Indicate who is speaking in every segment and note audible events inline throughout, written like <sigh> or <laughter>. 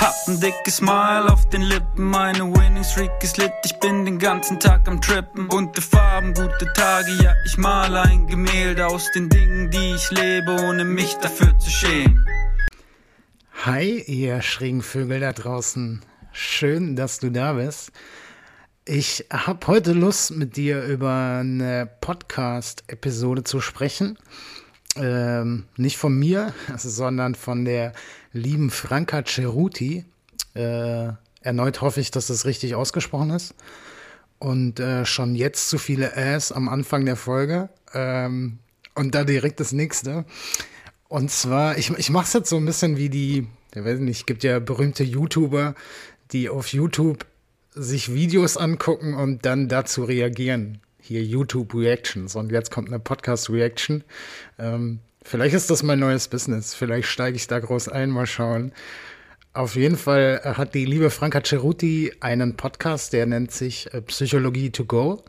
Speaker 1: Hab ein dickes Smile auf den Lippen, meine Winning Streak ist lit, ich bin den ganzen Tag am Trippen. Bunte Farben, gute Tage, ja, ich male ein Gemälde aus den Dingen, die ich lebe, ohne mich dafür zu schämen.
Speaker 2: Hi, ihr schrägen Vögel da draußen. Schön, dass du da bist. Ich habe heute Lust, mit dir über eine Podcast-Episode zu sprechen. Ähm, nicht von mir, <laughs> sondern von der lieben Franka Ceruti. Äh, erneut hoffe ich, dass das richtig ausgesprochen ist. Und äh, schon jetzt zu viele Ass am Anfang der Folge. Ähm, und da direkt das nächste. Und zwar, ich, ich mache es jetzt so ein bisschen wie die, ich weiß nicht, gibt ja berühmte YouTuber, die auf YouTube sich Videos angucken und dann dazu reagieren. Hier YouTube Reactions und jetzt kommt eine Podcast Reaction. Ähm, vielleicht ist das mein neues Business. Vielleicht steige ich da groß ein, mal schauen. Auf jeden Fall hat die liebe Franka Ceruti einen Podcast, der nennt sich äh, Psychologie to Go,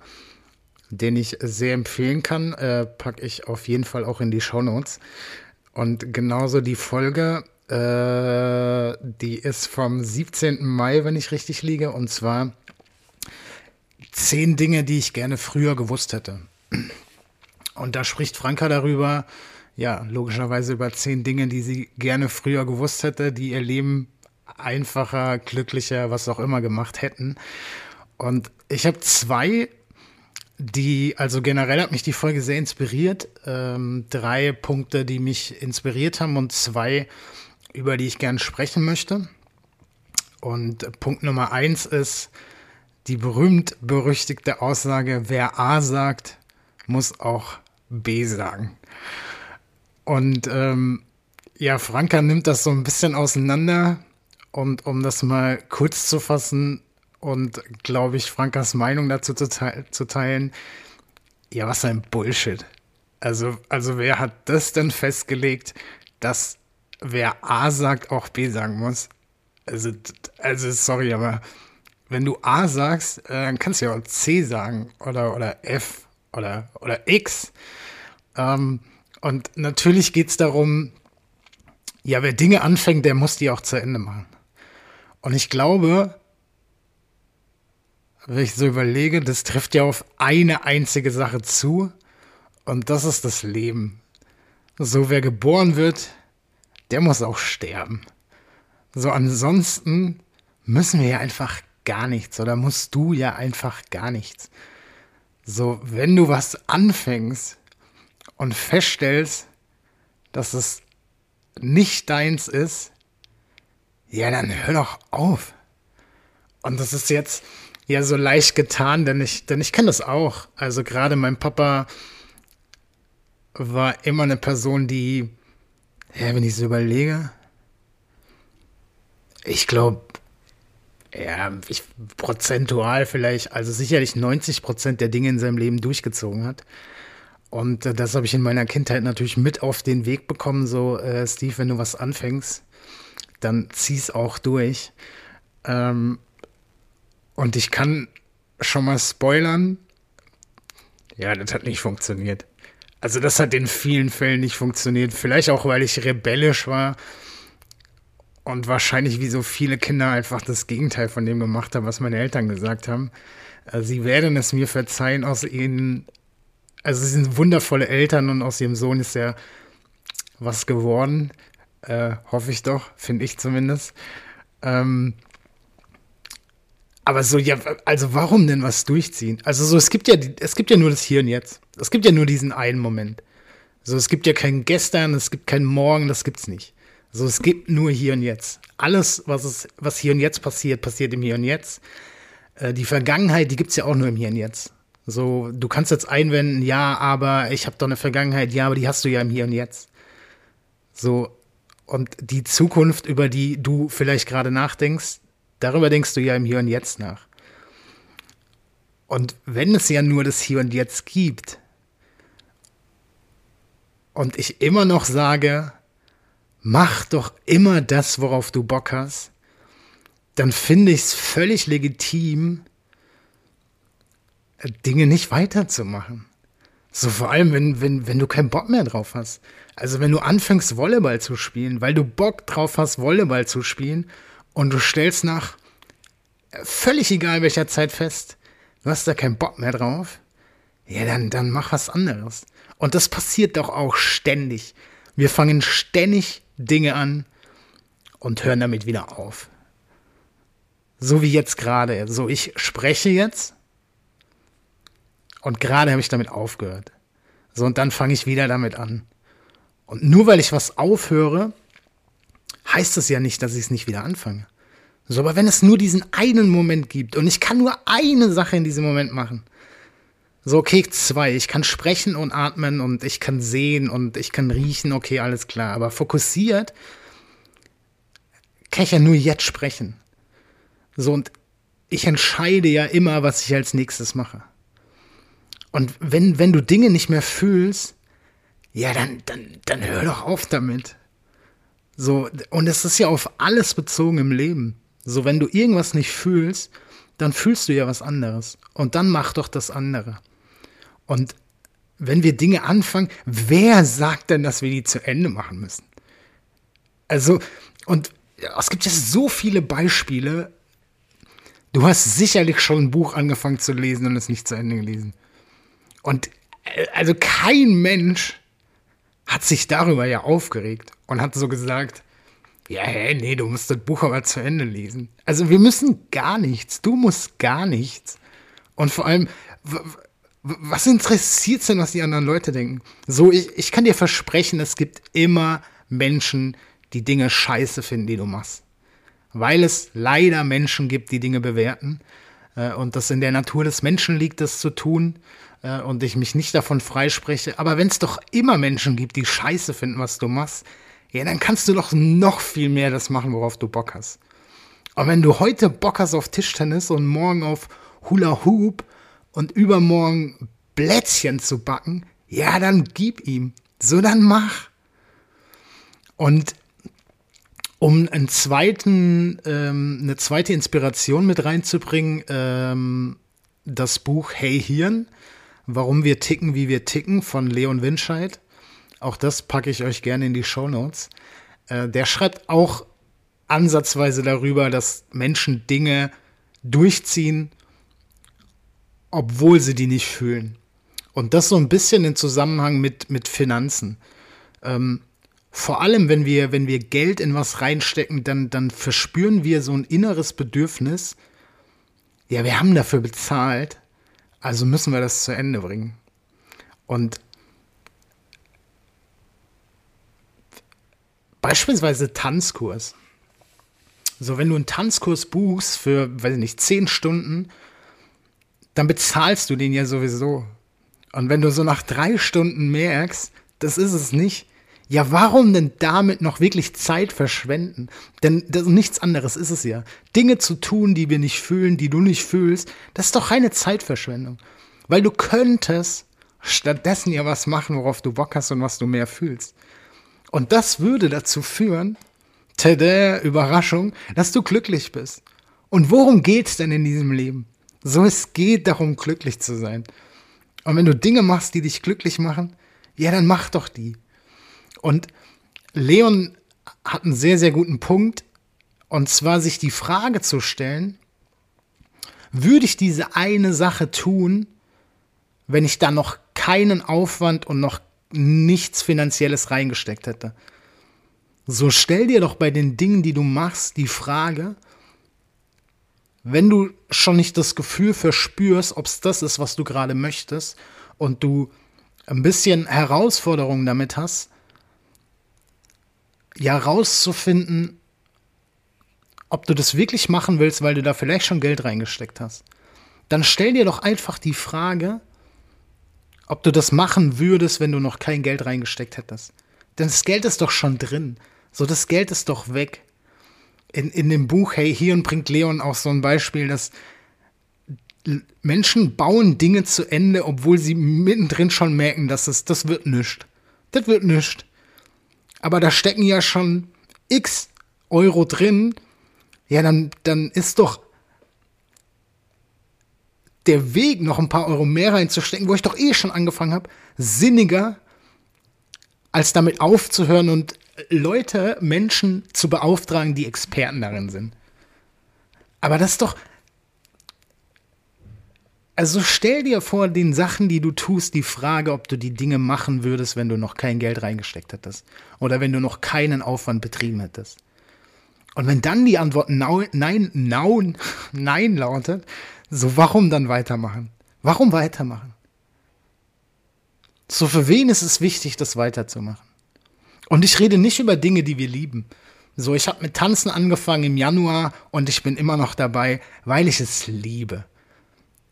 Speaker 2: den ich sehr empfehlen kann. Äh, packe ich auf jeden Fall auch in die Show Notes. Und genauso die Folge, äh, die ist vom 17. Mai, wenn ich richtig liege, und zwar zehn Dinge, die ich gerne früher gewusst hätte. Und da spricht Franka darüber, ja, logischerweise über zehn Dinge, die sie gerne früher gewusst hätte, die ihr Leben einfacher, glücklicher, was auch immer gemacht hätten. Und ich habe zwei die, also generell hat mich die Folge sehr inspiriert. Ähm, drei Punkte, die mich inspiriert haben und zwei, über die ich gern sprechen möchte. Und Punkt Nummer eins ist die berühmt-berüchtigte Aussage, wer A sagt, muss auch B sagen. Und ähm, ja, Franka nimmt das so ein bisschen auseinander. Und um das mal kurz zu fassen, und, glaube ich, Frankas Meinung dazu zu, te zu, teilen. Ja, was ein Bullshit. Also, also wer hat das denn festgelegt, dass wer A sagt, auch B sagen muss? Also, also sorry, aber wenn du A sagst, äh, dann kannst du ja auch C sagen oder, oder F oder, oder X. Ähm, und natürlich geht es darum, ja, wer Dinge anfängt, der muss die auch zu Ende machen. Und ich glaube, wenn ich so überlege, das trifft ja auf eine einzige Sache zu und das ist das Leben. So, wer geboren wird, der muss auch sterben. So, ansonsten müssen wir ja einfach gar nichts oder musst du ja einfach gar nichts. So, wenn du was anfängst und feststellst, dass es nicht deins ist, ja, dann hör doch auf. Und das ist jetzt, ja so leicht getan, denn ich, denn ich kenne das auch. Also gerade mein Papa war immer eine Person, die, ja, wenn ich so überlege, ich glaube, ja, ich, prozentual vielleicht, also sicherlich 90 Prozent der Dinge in seinem Leben durchgezogen hat. Und äh, das habe ich in meiner Kindheit natürlich mit auf den Weg bekommen, so, äh, Steve, wenn du was anfängst, dann zieh's auch durch. Ähm, und ich kann schon mal spoilern. Ja, das hat nicht funktioniert. Also das hat in vielen Fällen nicht funktioniert. Vielleicht auch, weil ich rebellisch war und wahrscheinlich wie so viele Kinder einfach das Gegenteil von dem gemacht haben, was meine Eltern gesagt haben. Also sie werden es mir verzeihen, aus ihnen, also sie sind wundervolle Eltern und aus ihrem Sohn ist ja was geworden. Äh, hoffe ich doch, finde ich zumindest. Ähm, Aber so, ja, also warum denn was durchziehen? Also so, es gibt ja, es gibt ja nur das Hier und Jetzt. Es gibt ja nur diesen einen Moment. So, es gibt ja kein Gestern, es gibt kein Morgen, das gibt's nicht. So, es gibt nur Hier und Jetzt. Alles, was, es, was hier und jetzt passiert, passiert im Hier und Jetzt. Äh, die Vergangenheit, die gibt's ja auch nur im Hier und Jetzt. So, du kannst jetzt einwenden, ja, aber ich habe doch eine Vergangenheit, ja, aber die hast du ja im Hier und Jetzt. So, und die Zukunft, über die du vielleicht gerade nachdenkst, darüber denkst du ja im Hier und Jetzt nach. Und wenn es ja nur das Hier und Jetzt gibt, und ich immer noch sage, mach doch immer das, worauf du Bock hast, dann finde ich es völlig legitim, Dinge nicht weiterzumachen. So vor allem, wenn, wenn, wenn du keinen Bock mehr drauf hast. Also wenn du anfängst, Volleyball zu spielen, weil du Bock drauf hast, Volleyball zu spielen und du stellst nach völlig egal welcher Zeit fest, du hast da keinen Bock mehr drauf, ja, dann, dann mach was anderes. Und das passiert doch auch ständig. Wir fangen ständig Dinge an und hören damit wieder auf. So wie jetzt gerade. So, ich spreche jetzt und gerade habe ich damit aufgehört. So, und dann fange ich wieder damit an. Und nur weil ich was aufhöre, heißt das ja nicht, dass ich es nicht wieder anfange. So, aber wenn es nur diesen einen Moment gibt und ich kann nur eine Sache in diesem Moment machen, so, okay, zwei. Ich kann sprechen und atmen und ich kann sehen und ich kann riechen, okay, alles klar. Aber fokussiert kann ich ja nur jetzt sprechen. So, und ich entscheide ja immer, was ich als nächstes mache. Und wenn, wenn du Dinge nicht mehr fühlst, ja, dann, dann, dann hör doch auf damit. So, und es ist ja auf alles bezogen im Leben. So, wenn du irgendwas nicht fühlst, dann fühlst du ja was anderes. Und dann mach doch das andere. Und wenn wir Dinge anfangen, wer sagt denn, dass wir die zu Ende machen müssen? Also, und es gibt ja so viele Beispiele. Du hast sicherlich schon ein Buch angefangen zu lesen und es nicht zu Ende gelesen. Und äh, also kein Mensch hat sich darüber ja aufgeregt und hat so gesagt, ja, hey, nee, du musst das Buch aber zu Ende lesen. Also wir müssen gar nichts. Du musst gar nichts. Und vor allem, was interessiert denn, was die anderen Leute denken? So, ich, ich kann dir versprechen, es gibt immer Menschen, die Dinge scheiße finden, die du machst. Weil es leider Menschen gibt, die Dinge bewerten. Äh, und das in der Natur des Menschen liegt, das zu tun. Äh, und ich mich nicht davon freispreche. Aber wenn es doch immer Menschen gibt, die scheiße finden, was du machst, ja, dann kannst du doch noch viel mehr das machen, worauf du Bock hast. Und wenn du heute Bock hast auf Tischtennis und morgen auf Hula Hoop und übermorgen Plätzchen zu backen, ja, dann gib ihm. So, dann mach. Und um einen zweiten, ähm, eine zweite Inspiration mit reinzubringen, ähm, das Buch Hey Hirn, warum wir ticken, wie wir ticken von Leon Winscheid. Auch das packe ich euch gerne in die Show Notes. Äh, der schreibt auch ansatzweise darüber, dass Menschen Dinge durchziehen, obwohl sie die nicht fühlen. Und das so ein bisschen in Zusammenhang mit, mit Finanzen. Ähm, vor allem, wenn wir, wenn wir Geld in was reinstecken, dann, dann verspüren wir so ein inneres Bedürfnis. Ja, wir haben dafür bezahlt, also müssen wir das zu Ende bringen. Und beispielsweise Tanzkurs. So, wenn du einen Tanzkurs buchst für, weiß ich nicht, zehn Stunden, dann bezahlst du den ja sowieso. Und wenn du so nach drei Stunden merkst, das ist es nicht, ja, warum denn damit noch wirklich Zeit verschwenden? Denn das, nichts anderes ist es ja. Dinge zu tun, die wir nicht fühlen, die du nicht fühlst, das ist doch keine Zeitverschwendung. Weil du könntest stattdessen ja was machen, worauf du Bock hast und was du mehr fühlst. Und das würde dazu führen, tada, Überraschung, dass du glücklich bist. Und worum geht's denn in diesem Leben? So, es geht darum, glücklich zu sein. Und wenn du Dinge machst, die dich glücklich machen, ja, dann mach doch die. Und Leon hat einen sehr, sehr guten Punkt. Und zwar sich die Frage zu stellen, würde ich diese eine Sache tun, wenn ich da noch keinen Aufwand und noch nichts Finanzielles reingesteckt hätte? So stell dir doch bei den Dingen, die du machst, die Frage, wenn du schon nicht das Gefühl verspürst, ob es das ist, was du gerade möchtest, und du ein bisschen Herausforderungen damit hast, ja rauszufinden, ob du das wirklich machen willst, weil du da vielleicht schon Geld reingesteckt hast, dann stell dir doch einfach die Frage, ob du das machen würdest, wenn du noch kein Geld reingesteckt hättest. Denn das Geld ist doch schon drin. So, das Geld ist doch weg. In, in dem Buch Hey Hirn bringt Leon auch so ein Beispiel, dass Menschen bauen Dinge zu Ende, obwohl sie mittendrin schon merken, dass es, das wird nichts. Das wird nichts. Aber da stecken ja schon x Euro drin. Ja, dann, dann ist doch der Weg, noch ein paar Euro mehr reinzustecken, wo ich doch eh schon angefangen habe, sinniger, als damit aufzuhören und Leute, Menschen zu beauftragen, die Experten darin sind. Aber das ist doch. Also stell dir vor den Sachen, die du tust, die Frage, ob du die Dinge machen würdest, wenn du noch kein Geld reingesteckt hättest. Oder wenn du noch keinen Aufwand betrieben hättest. Und wenn dann die Antwort nein, nein, nein, <laughs> nein lautet, so warum dann weitermachen? Warum weitermachen? So für wen ist es wichtig, das weiterzumachen? Und ich rede nicht über Dinge, die wir lieben. So, ich habe mit Tanzen angefangen im Januar und ich bin immer noch dabei, weil ich es liebe.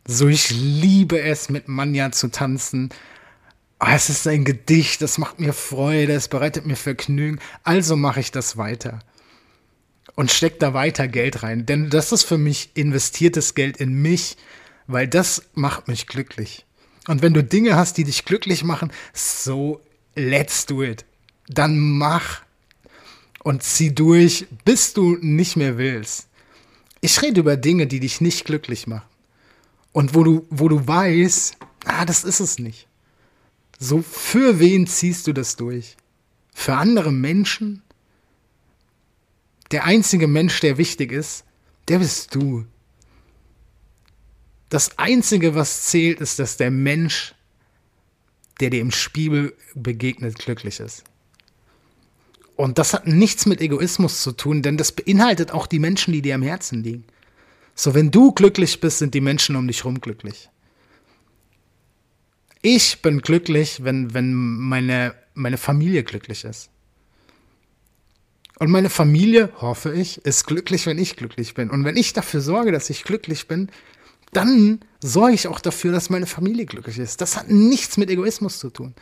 Speaker 2: So, ich liebe es, mit Manja zu tanzen. Oh, es ist ein Gedicht, das macht mir Freude, es bereitet mir Vergnügen. Also mache ich das weiter. Und steck da weiter Geld rein. Denn das ist für mich investiertes Geld in mich, weil das macht mich glücklich. Und wenn du Dinge hast, die dich glücklich machen, so let's do it dann mach und zieh durch, bis du nicht mehr willst. Ich rede über Dinge, die dich nicht glücklich machen. Und wo du, wo du weißt, ah, das ist es nicht. So, für wen ziehst du das durch? Für andere Menschen? Der einzige Mensch, der wichtig ist, der bist du. Das Einzige, was zählt, ist, dass der Mensch, der dir im Spiegel begegnet, glücklich ist. Und das hat nichts mit Egoismus zu tun, denn das beinhaltet auch die Menschen, die dir am Herzen liegen. So, wenn du glücklich bist, sind die Menschen um dich herum glücklich. Ich bin glücklich, wenn, wenn meine, meine Familie glücklich ist. Und meine Familie, hoffe ich, ist glücklich, wenn ich glücklich bin. Und wenn ich dafür sorge, dass ich glücklich bin, dann sorge ich auch dafür, dass meine Familie glücklich ist. Das hat nichts mit Egoismus zu tun.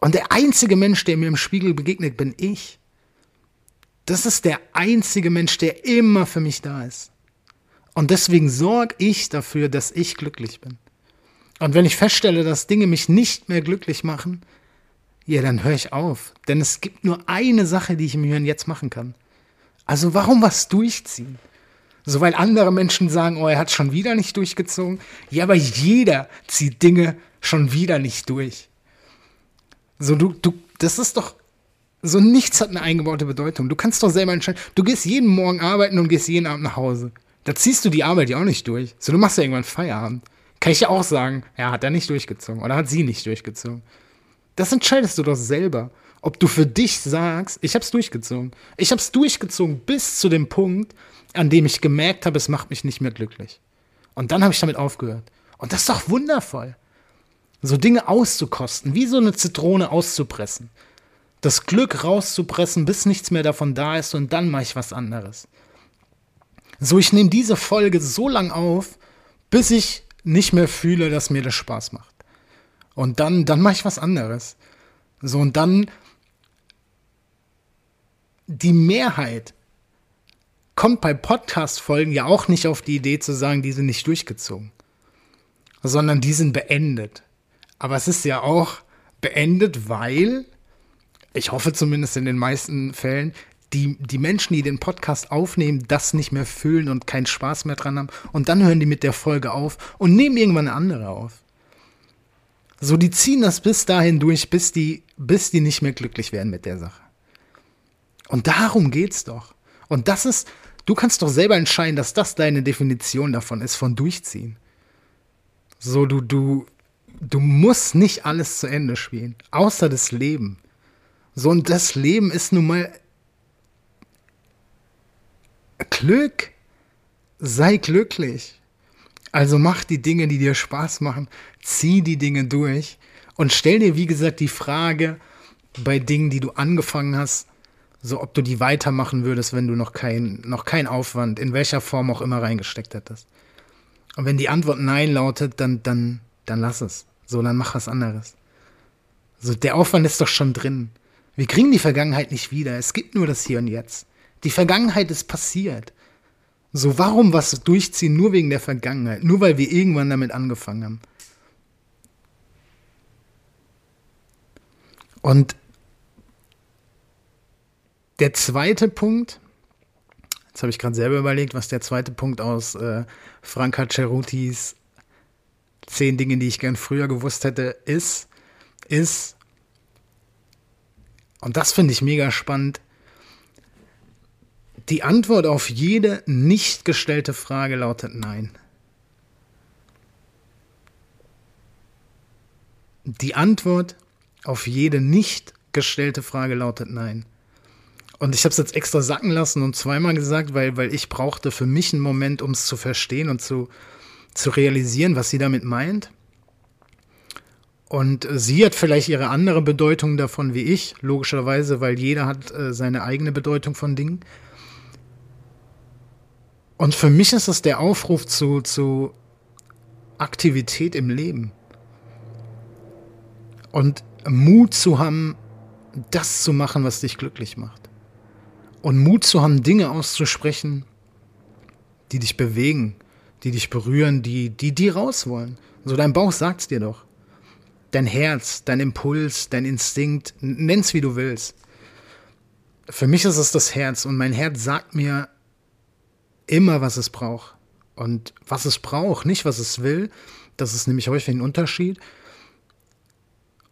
Speaker 2: Und der einzige Mensch, der mir im Spiegel begegnet, bin ich. Das ist der einzige Mensch, der immer für mich da ist. Und deswegen sorge ich dafür, dass ich glücklich bin. Und wenn ich feststelle, dass Dinge mich nicht mehr glücklich machen, ja, dann höre ich auf. Denn es gibt nur eine Sache, die ich im Hier und Jetzt machen kann. Also warum was durchziehen? So, weil andere Menschen sagen, oh, er hat schon wieder nicht durchgezogen. Ja, aber jeder zieht Dinge schon wieder nicht durch. So, du, du, das ist doch, so nichts hat eine eingebaute Bedeutung. Du kannst doch selber entscheiden. Du gehst jeden Morgen arbeiten und gehst jeden Abend nach Hause. Da ziehst du die Arbeit ja auch nicht durch. So, du machst ja irgendwann Feierabend. Kann ich ja auch sagen, ja, hat er nicht durchgezogen oder hat sie nicht durchgezogen. Das entscheidest du doch selber. Ob du für dich sagst, ich hab's durchgezogen. Ich hab's durchgezogen bis zu dem Punkt, an dem ich gemerkt habe, es macht mich nicht mehr glücklich. Und dann habe ich damit aufgehört. Und das ist doch wundervoll so Dinge auszukosten, wie so eine Zitrone auszupressen. Das Glück rauszupressen, bis nichts mehr davon da ist und dann mache ich was anderes. So, ich nehme diese Folge so lang auf, bis ich nicht mehr fühle, dass mir das Spaß macht. Und dann, dann mache ich was anderes. So, und dann die Mehrheit kommt bei Podcast-Folgen ja auch nicht auf die Idee zu sagen, die sind nicht durchgezogen, sondern die sind beendet. Aber es ist ja auch beendet, weil, ich hoffe zumindest in den meisten Fällen, die, die Menschen, die den Podcast aufnehmen, das nicht mehr fühlen und keinen Spaß mehr dran haben. Und dann hören die mit der Folge auf und nehmen irgendwann eine andere auf. So, die ziehen das bis dahin durch, bis die, bis die nicht mehr glücklich werden mit der Sache. Und darum geht's doch. Und das ist, du kannst doch selber entscheiden, dass das deine Definition davon ist, von durchziehen. So, du, du, du musst nicht alles zu Ende spielen, außer das Leben. So, und das Leben ist nun mal Glück. sei glücklich. Also mach die Dinge, die dir Spaß machen, zieh die Dinge durch und stell dir, wie gesagt, die Frage bei Dingen, die du angefangen hast, so ob du die weitermachen würdest, wenn du noch kein, noch kein Aufwand in welcher Form auch immer reingesteckt hättest. Und wenn die Antwort Nein lautet, dann, dann, dann lass es. So, dann mach was anderes. So, der Aufwand ist doch schon drin. Wir kriegen die Vergangenheit nicht wieder. Es gibt nur das Hier und Jetzt. Die Vergangenheit ist passiert. So, warum was durchziehen nur wegen der Vergangenheit? Nur weil wir irgendwann damit angefangen haben. Und der zweite Punkt, jetzt habe ich gerade selber überlegt, was der zweite Punkt aus äh, Franka Cerutis zehn Dinge, die ich gern früher gewusst hätte, ist, ist, und das finde ich mega spannend, die Antwort auf jede nicht gestellte Frage lautet Nein. Die Antwort auf jede nicht gestellte Frage lautet Nein. Und ich habe es jetzt extra sacken lassen und zweimal gesagt, weil, weil ich brauchte für mich einen Moment, um es zu verstehen und zu, zu realisieren, was sie damit meint. Und sie hat vielleicht ihre andere Bedeutung davon wie ich, logischerweise, weil jeder hat äh, seine eigene Bedeutung von Dingen. Und für mich ist es der Aufruf zu, zu Aktivität im Leben. Und Mut zu haben, das zu machen, was dich glücklich macht. Und Mut zu haben, Dinge auszusprechen, die dich bewegen, die dich berühren, die, die, die raus wollen. So dein Bauch sagt's dir doch. Dein Herz, dein Impuls, dein Instinkt, nenn's wie du willst. Für mich ist es das Herz und mein Herz sagt mir immer, was es braucht. Und was es braucht, nicht was es will, das ist nämlich häufig ein Unterschied.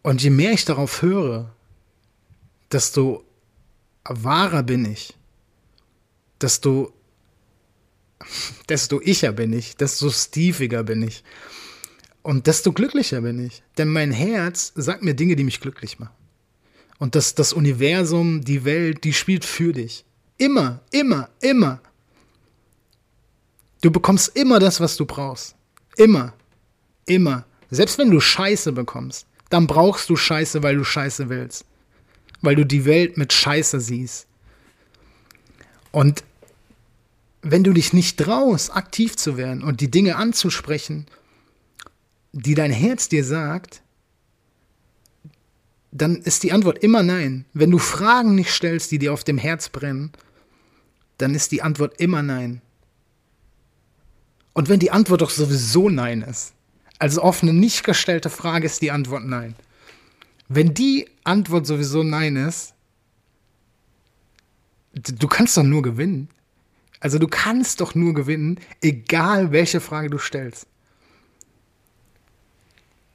Speaker 2: Und je mehr ich darauf höre, desto wahrer bin ich, desto desto icher bin ich, desto steviger bin ich. Und desto glücklicher bin ich. Denn mein Herz sagt mir Dinge, die mich glücklich machen. Und das, das Universum, die Welt, die spielt für dich. Immer, immer, immer. Du bekommst immer das, was du brauchst. Immer. Immer. Selbst wenn du Scheiße bekommst, dann brauchst du Scheiße, weil du Scheiße willst. Weil du die Welt mit Scheiße siehst. Und wenn du dich nicht traust, aktiv zu werden und die Dinge anzusprechen, die dein Herz dir sagt, dann ist die Antwort immer nein. Wenn du Fragen nicht stellst, die dir auf dem Herz brennen, dann ist die Antwort immer nein. Und wenn die Antwort doch sowieso nein ist, also auf eine nicht gestellte Frage ist die Antwort nein. Wenn die Antwort sowieso nein ist, du kannst doch nur gewinnen. Also du kannst doch nur gewinnen, egal welche Frage du stellst.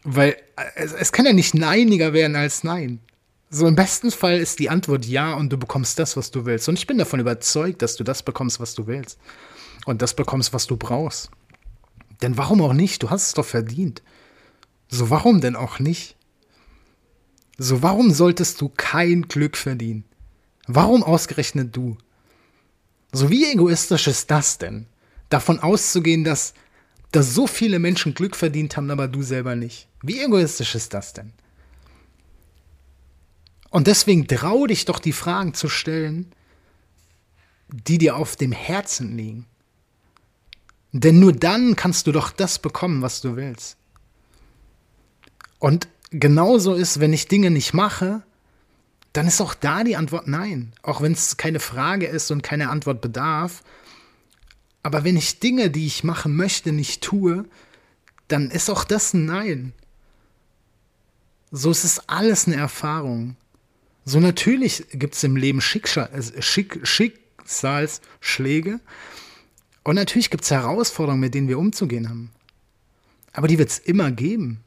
Speaker 2: Weil äh, es, es kann ja nicht neiniger werden als nein. So im besten Fall ist die Antwort ja und du bekommst das, was du willst. Und ich bin davon überzeugt, dass du das bekommst, was du willst. Und das bekommst, was du brauchst. Denn warum auch nicht? Du hast es doch verdient. So warum denn auch nicht? So warum solltest du kein Glück verdienen? Warum ausgerechnet du? So wie egoistisch ist das denn? Davon auszugehen, dass, dass so viele Menschen Glück verdient haben, aber du selber nicht. Wie egoistisch ist das denn? Und deswegen trau dich doch die Fragen zu stellen, die dir auf dem Herzen liegen. Denn nur dann kannst du doch das bekommen, was du willst. Und genauso ist, wenn ich Dinge nicht mache, dann ist auch da die Antwort nein. Auch wenn es keine Frage ist und keine Antwort bedarf. Aber wenn ich Dinge, die ich machen möchte, nicht tue, dann ist auch das ein Nein. So ist es alles eine Erfahrung. So natürlich gibt es im Leben äh, Schick, Schicksalsschläge. Und natürlich gibt es Herausforderungen, mit denen wir umzugehen haben. Aber die wird es immer geben.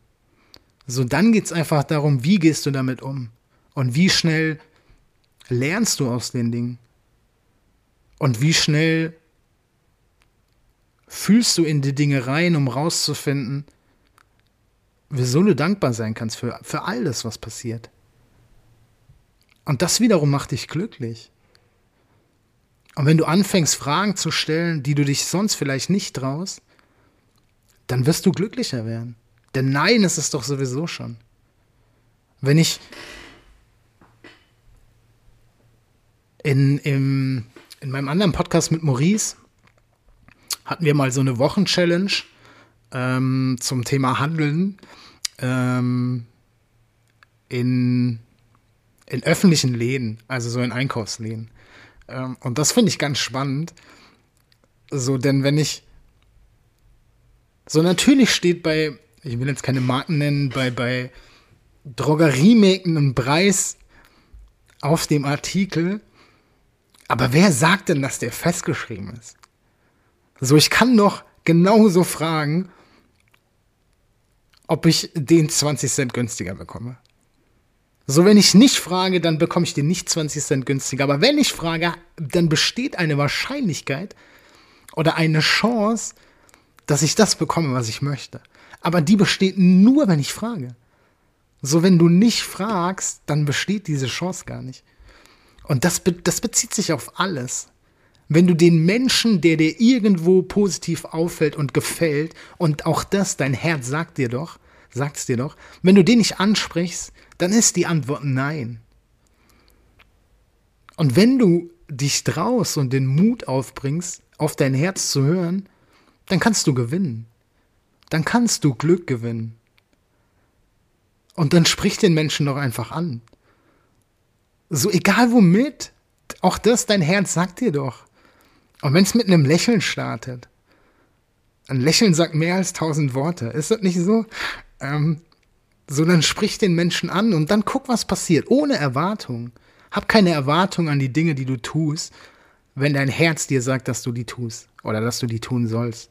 Speaker 2: So, dann geht es einfach darum, wie gehst du damit um? Und wie schnell lernst du aus den Dingen? Und wie schnell fühlst du in die Dinge rein, um rauszufinden, wieso du dankbar sein kannst für, für all das, was passiert. Und das wiederum macht dich glücklich. Und wenn du anfängst, Fragen zu stellen, die du dich sonst vielleicht nicht traust, dann wirst du glücklicher werden. Denn nein ist es doch sowieso schon. Wenn ich in, im, in meinem anderen Podcast mit Maurice hatten wir mal so eine Wochenchallenge ähm, zum Thema Handeln ähm, in, in öffentlichen Läden, also so in Einkaufsläden. Ähm, und das finde ich ganz spannend. So, denn wenn ich so natürlich steht bei, ich will jetzt keine Marken nennen, bei, bei Drogeriemägen ein Preis auf dem Artikel. Aber wer sagt denn, dass der festgeschrieben ist? So, ich kann doch genauso fragen, ob ich den 20 Cent günstiger bekomme. So, wenn ich nicht frage, dann bekomme ich den nicht 20 Cent günstiger. Aber wenn ich frage, dann besteht eine Wahrscheinlichkeit oder eine Chance, dass ich das bekomme, was ich möchte. Aber die besteht nur, wenn ich frage. So, wenn du nicht fragst, dann besteht diese Chance gar nicht. Und das, das bezieht sich auf alles. Wenn du den Menschen, der dir irgendwo positiv auffällt und gefällt, und auch das, dein Herz sagt dir doch, sagt es dir doch, wenn du den nicht ansprichst, dann ist die Antwort nein. Und wenn du dich traust und den Mut aufbringst, auf dein Herz zu hören, dann kannst du gewinnen. Dann kannst du Glück gewinnen. Und dann sprich den Menschen doch einfach an. So egal womit, auch das, dein Herz sagt dir doch. Und wenn es mit einem Lächeln startet, ein Lächeln sagt mehr als tausend Worte, ist das nicht so? Ähm, so, dann sprich den Menschen an und dann guck, was passiert, ohne Erwartung. Hab keine Erwartung an die Dinge, die du tust, wenn dein Herz dir sagt, dass du die tust oder dass du die tun sollst.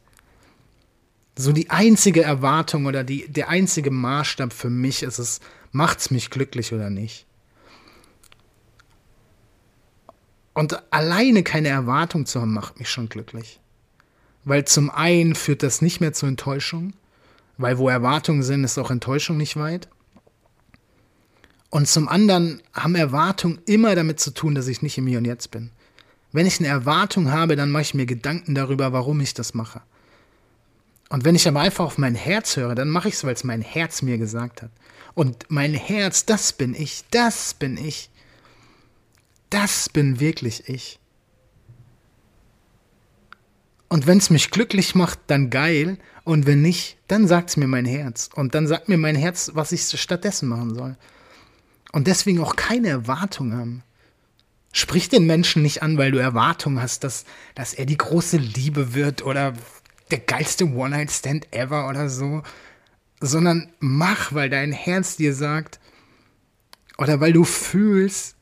Speaker 2: So die einzige Erwartung oder die, der einzige Maßstab für mich ist es, macht's mich glücklich oder nicht. Und alleine keine Erwartung zu haben, macht mich schon glücklich. Weil zum einen führt das nicht mehr zu Enttäuschung, weil wo Erwartungen sind, ist auch Enttäuschung nicht weit. Und zum anderen haben Erwartungen immer damit zu tun, dass ich nicht im Hier und Jetzt bin. Wenn ich eine Erwartung habe, dann mache ich mir Gedanken darüber, warum ich das mache. Und wenn ich aber einfach auf mein Herz höre, dann mache ich es, weil es mein Herz mir gesagt hat. Und mein Herz, das bin ich, das bin ich. Das bin wirklich ich. Und wenn es mich glücklich macht, dann geil. Und wenn nicht, dann sagt es mir mein Herz. Und dann sagt mir mein Herz, was ich stattdessen machen soll. Und deswegen auch keine Erwartung haben. Sprich den Menschen nicht an, weil du Erwartungen hast, dass, dass er die große Liebe wird oder der geilste One-Night-Stand ever oder so, sondern mach, weil dein Herz dir sagt oder weil du fühlst,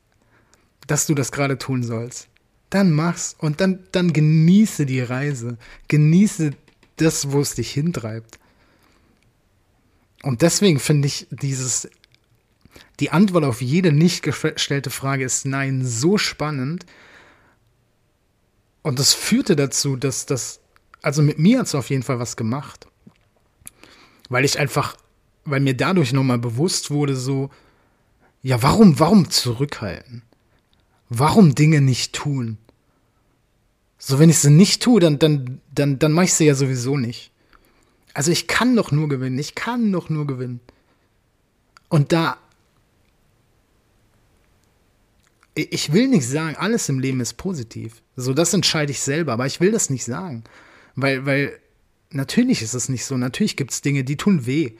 Speaker 2: dass du das gerade tun sollst. Dann mach's und dann, dann genieße die Reise. Genieße das, wo es dich hintreibt. Und deswegen finde ich dieses, die Antwort auf jede nicht gestellte Frage ist nein so spannend. Und das führte dazu, dass das also mit mir hat es auf jeden Fall was gemacht. Weil ich einfach, weil mir dadurch nochmal bewusst wurde, so, ja, warum, warum zurückhalten? Warum Dinge nicht tun? So, wenn ich sie nicht tue, dann, dann, dann, dann mache ich sie ja sowieso nicht. Also ich kann doch nur gewinnen, ich kann doch nur gewinnen. Und da, ich will nicht sagen, alles im Leben ist positiv. So, das entscheide ich selber, aber ich will das nicht sagen. Weil, weil natürlich ist es nicht so. Natürlich gibt es Dinge, die tun weh.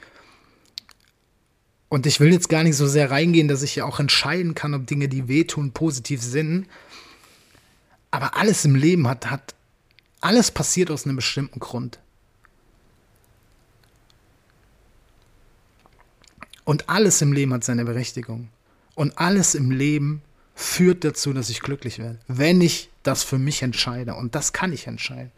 Speaker 2: Und ich will jetzt gar nicht so sehr reingehen, dass ich ja auch entscheiden kann, ob Dinge, die wehtun, positiv sind. Aber alles im Leben hat, hat, alles passiert aus einem bestimmten Grund. Und alles im Leben hat seine Berechtigung. Und alles im Leben führt dazu, dass ich glücklich werde. Wenn ich das für mich entscheide. Und das kann ich entscheiden.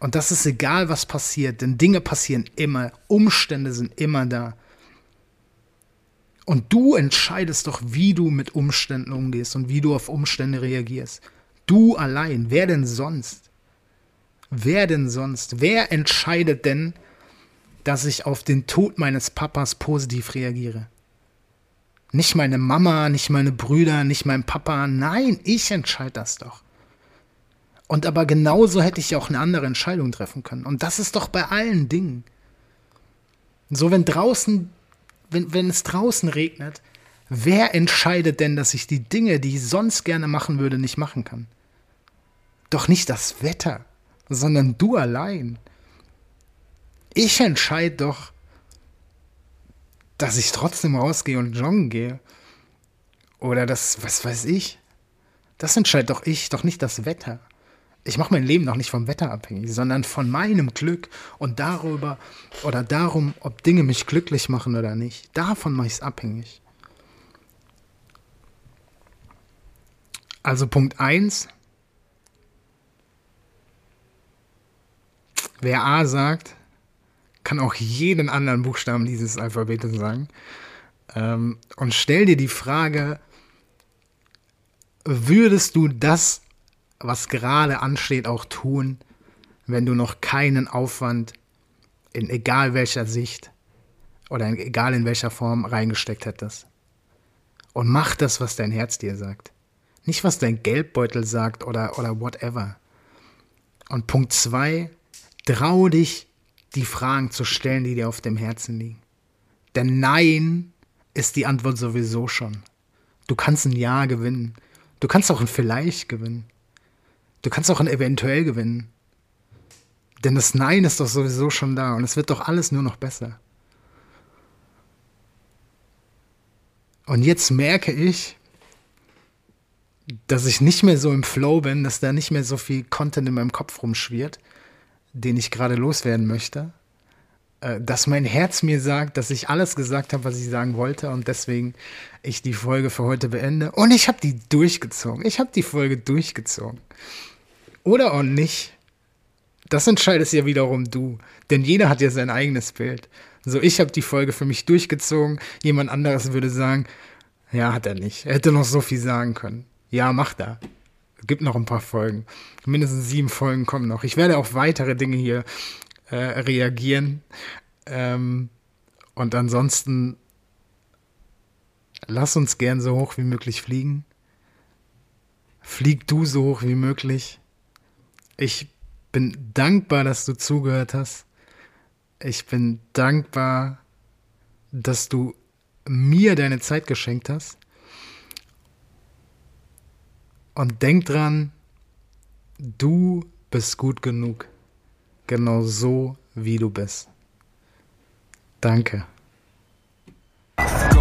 Speaker 2: Und das ist egal, was passiert, denn Dinge passieren immer, Umstände sind immer da. Und du entscheidest doch, wie du mit Umständen umgehst und wie du auf Umstände reagierst. Du allein, wer denn sonst? Wer denn sonst? Wer entscheidet denn, dass ich auf den Tod meines Papas positiv reagiere? Nicht meine Mama, nicht meine Brüder, nicht mein Papa. Nein, ich entscheide das doch. Und aber genauso hätte ich ja auch eine andere Entscheidung treffen können. Und das ist doch bei allen Dingen. So, wenn draußen, wenn, wenn es draußen regnet, wer entscheidet denn, dass ich die Dinge, die ich sonst gerne machen würde, nicht machen kann? Doch nicht das Wetter, sondern du allein. Ich entscheide doch, dass ich trotzdem rausgehe und joggen gehe. Oder das, was weiß ich. Das entscheidet doch ich, doch nicht das Wetter. Ich mache mein Leben doch nicht vom Wetter abhängig, sondern von meinem Glück und darüber oder darum, ob Dinge mich glücklich machen oder nicht. Davon mache ich es abhängig. Also Punkt 1. Wer A sagt, kann auch jeden anderen Buchstaben dieses Alphabetes sagen. Ähm, und stell dir die Frage, würdest du das, was gerade ansteht, auch tun, wenn du noch keinen Aufwand in egal welcher Sicht oder in, egal in welcher Form reingesteckt hättest? Und mach das, was dein Herz dir sagt. Nicht, was dein Geldbeutel sagt oder, oder whatever. Und Punkt zwei, trau dich die Fragen zu stellen, die dir auf dem Herzen liegen. Denn Nein ist die Antwort sowieso schon. Du kannst ein Ja gewinnen. Du kannst auch ein Vielleicht gewinnen. Du kannst auch ein Eventuell gewinnen. Denn das Nein ist doch sowieso schon da und es wird doch alles nur noch besser. Und jetzt merke ich, dass ich nicht mehr so im Flow bin, dass da nicht mehr so viel Content in meinem Kopf rumschwirrt den ich gerade loswerden möchte. Äh, dass mein Herz mir sagt, dass ich alles gesagt habe, was ich sagen wollte und deswegen ich die Folge für heute beende. Und ich habe die durchgezogen. Ich habe die Folge durchgezogen. Oder auch nicht. Das entscheidest ja wiederum du. Denn jeder hat ja sein eigenes Bild. So, ich habe die Folge für mich durchgezogen. Jemand anderes würde sagen, ja, hat er nicht. Er hätte noch so viel sagen können. Ja, macht er. Gibt noch ein paar Folgen. Mindestens sieben Folgen kommen noch. Ich werde auf weitere Dinge hier äh, reagieren. Ähm, und ansonsten lass uns gern so hoch wie möglich fliegen. Flieg du so hoch wie möglich. Ich bin dankbar, dass du zugehört hast. Ich bin dankbar, dass du mir deine Zeit geschenkt hast. Und denk dran, du bist gut genug. Genau so, wie du bist. Danke.